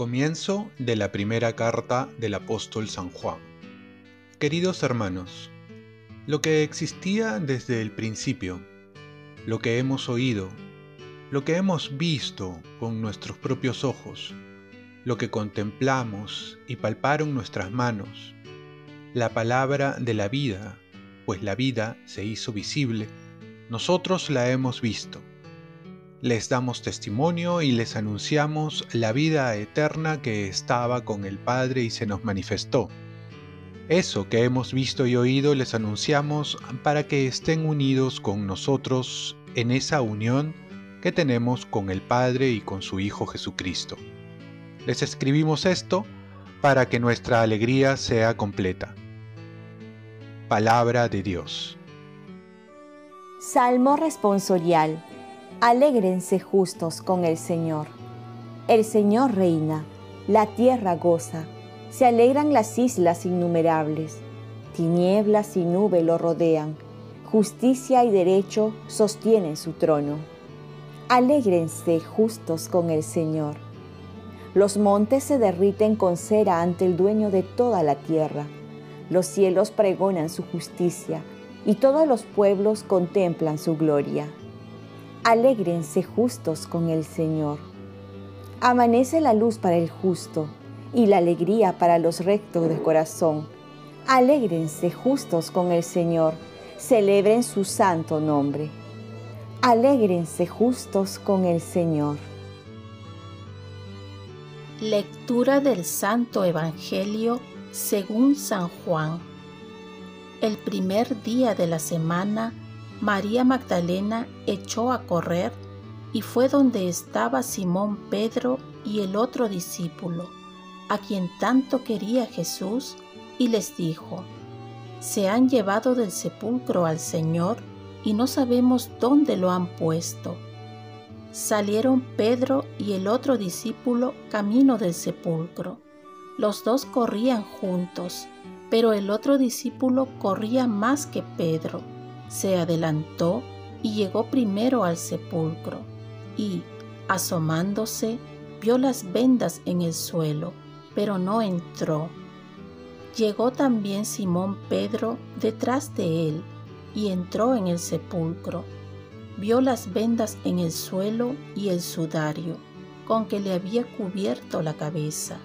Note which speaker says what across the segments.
Speaker 1: Comienzo de la primera carta del apóstol San Juan. Queridos hermanos, lo que existía desde el principio, lo que hemos oído, lo que hemos visto con nuestros propios ojos, lo que contemplamos y palparon nuestras manos, la palabra de la vida, pues la vida se hizo visible, nosotros la hemos visto les damos testimonio y les anunciamos la vida eterna que estaba con el Padre y se nos manifestó. Eso que hemos visto y oído les anunciamos para que estén unidos con nosotros en esa unión que tenemos con el Padre y con su Hijo Jesucristo. Les escribimos esto para que nuestra alegría sea completa. Palabra de Dios.
Speaker 2: Salmo responsorial Alégrense justos con el Señor. El Señor reina, la tierra goza, se alegran las islas innumerables. Tinieblas y nube lo rodean, justicia y derecho sostienen su trono. Alégrense justos con el Señor. Los montes se derriten con cera ante el dueño de toda la tierra. Los cielos pregonan su justicia y todos los pueblos contemplan su gloria. Alégrense justos con el Señor. Amanece la luz para el justo y la alegría para los rectos de corazón. Alégrense justos con el Señor, celebren su santo nombre. Alégrense justos con el Señor.
Speaker 3: Lectura del Santo Evangelio según San Juan. El primer día de la semana, María Magdalena echó a correr y fue donde estaba Simón Pedro y el otro discípulo, a quien tanto quería Jesús, y les dijo, Se han llevado del sepulcro al Señor y no sabemos dónde lo han puesto. Salieron Pedro y el otro discípulo camino del sepulcro. Los dos corrían juntos, pero el otro discípulo corría más que Pedro se adelantó y llegó primero al sepulcro y, asomándose, vio las vendas en el suelo, pero no entró. Llegó también Simón Pedro detrás de él y entró en el sepulcro. Vio las vendas en el suelo y el sudario con que le había cubierto la cabeza,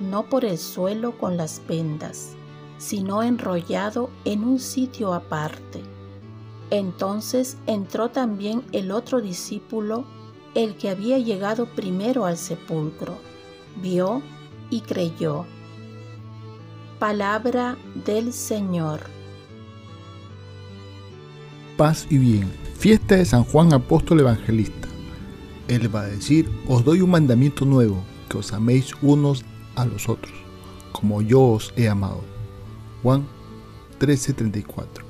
Speaker 3: no por el suelo con las vendas, sino enrollado en un sitio aparte. Entonces entró también el otro discípulo, el que había llegado primero al sepulcro. Vio y creyó. Palabra del Señor.
Speaker 4: Paz y bien. Fiesta de San Juan Apóstol Evangelista. Él va a decir, os doy un mandamiento nuevo, que os améis unos a los otros, como yo os he amado. Juan 13:34.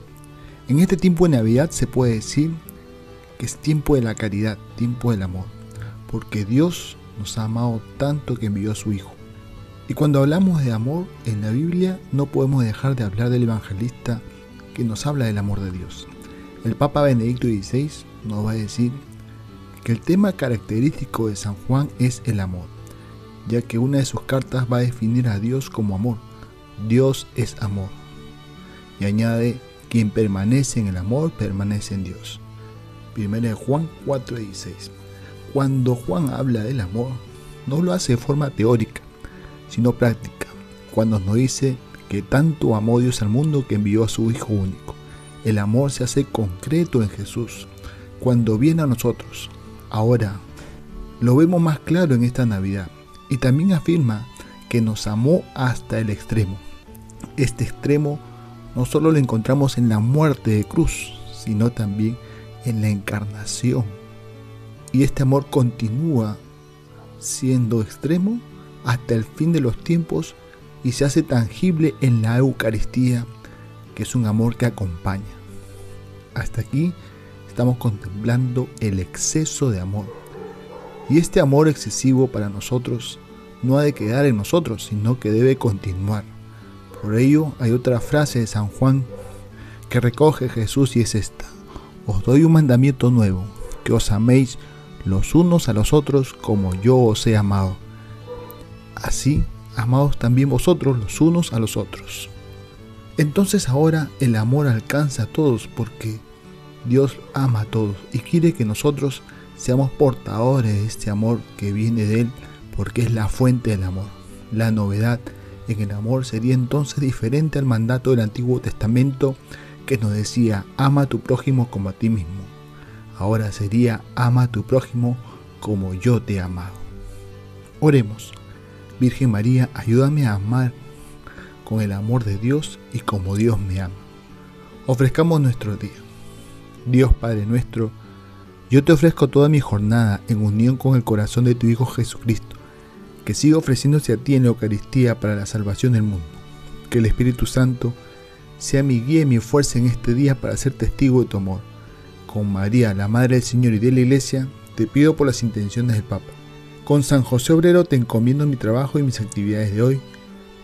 Speaker 4: En este tiempo de Navidad se puede decir que es tiempo de la caridad, tiempo del amor, porque Dios nos ha amado tanto que envió a su Hijo. Y cuando hablamos de amor en la Biblia no podemos dejar de hablar del evangelista que nos habla del amor de Dios. El Papa Benedicto XVI nos va a decir que el tema característico de San Juan es el amor, ya que una de sus cartas va a definir a Dios como amor. Dios es amor. Y añade quien permanece en el amor permanece en Dios. 1 Juan 4:16. Cuando Juan habla del amor, no lo hace de forma teórica, sino práctica. Cuando nos dice que tanto amó Dios al mundo que envió a su Hijo único. El amor se hace concreto en Jesús, cuando viene a nosotros. Ahora, lo vemos más claro en esta Navidad y también afirma que nos amó hasta el extremo. Este extremo no solo lo encontramos en la muerte de cruz, sino también en la encarnación. Y este amor continúa siendo extremo hasta el fin de los tiempos y se hace tangible en la Eucaristía, que es un amor que acompaña. Hasta aquí estamos contemplando el exceso de amor. Y este amor excesivo para nosotros no ha de quedar en nosotros, sino que debe continuar. Por ello hay otra frase de San Juan que recoge Jesús y es esta. Os doy un mandamiento nuevo, que os améis los unos a los otros como yo os he amado. Así, amados también vosotros los unos a los otros. Entonces ahora el amor alcanza a todos porque Dios ama a todos y quiere que nosotros seamos portadores de este amor que viene de Él porque es la fuente del amor. La novedad en el amor sería entonces diferente al mandato del Antiguo Testamento que nos decía ama a tu prójimo como a ti mismo. Ahora sería ama a tu prójimo como yo te he amado. Oremos. Virgen María, ayúdame a amar con el amor de Dios y como Dios me ama. Ofrezcamos nuestro día. Dios Padre nuestro, yo te ofrezco toda mi jornada en unión con el corazón de tu Hijo Jesucristo, que siga ofreciéndose a ti en la Eucaristía para la salvación del mundo. Que el Espíritu Santo sea mi guía y mi fuerza en este día para ser testigo de tu amor. Con María, la Madre del Señor y de la Iglesia, te pido por las intenciones del Papa. Con San José Obrero te encomiendo mi trabajo y mis actividades de hoy,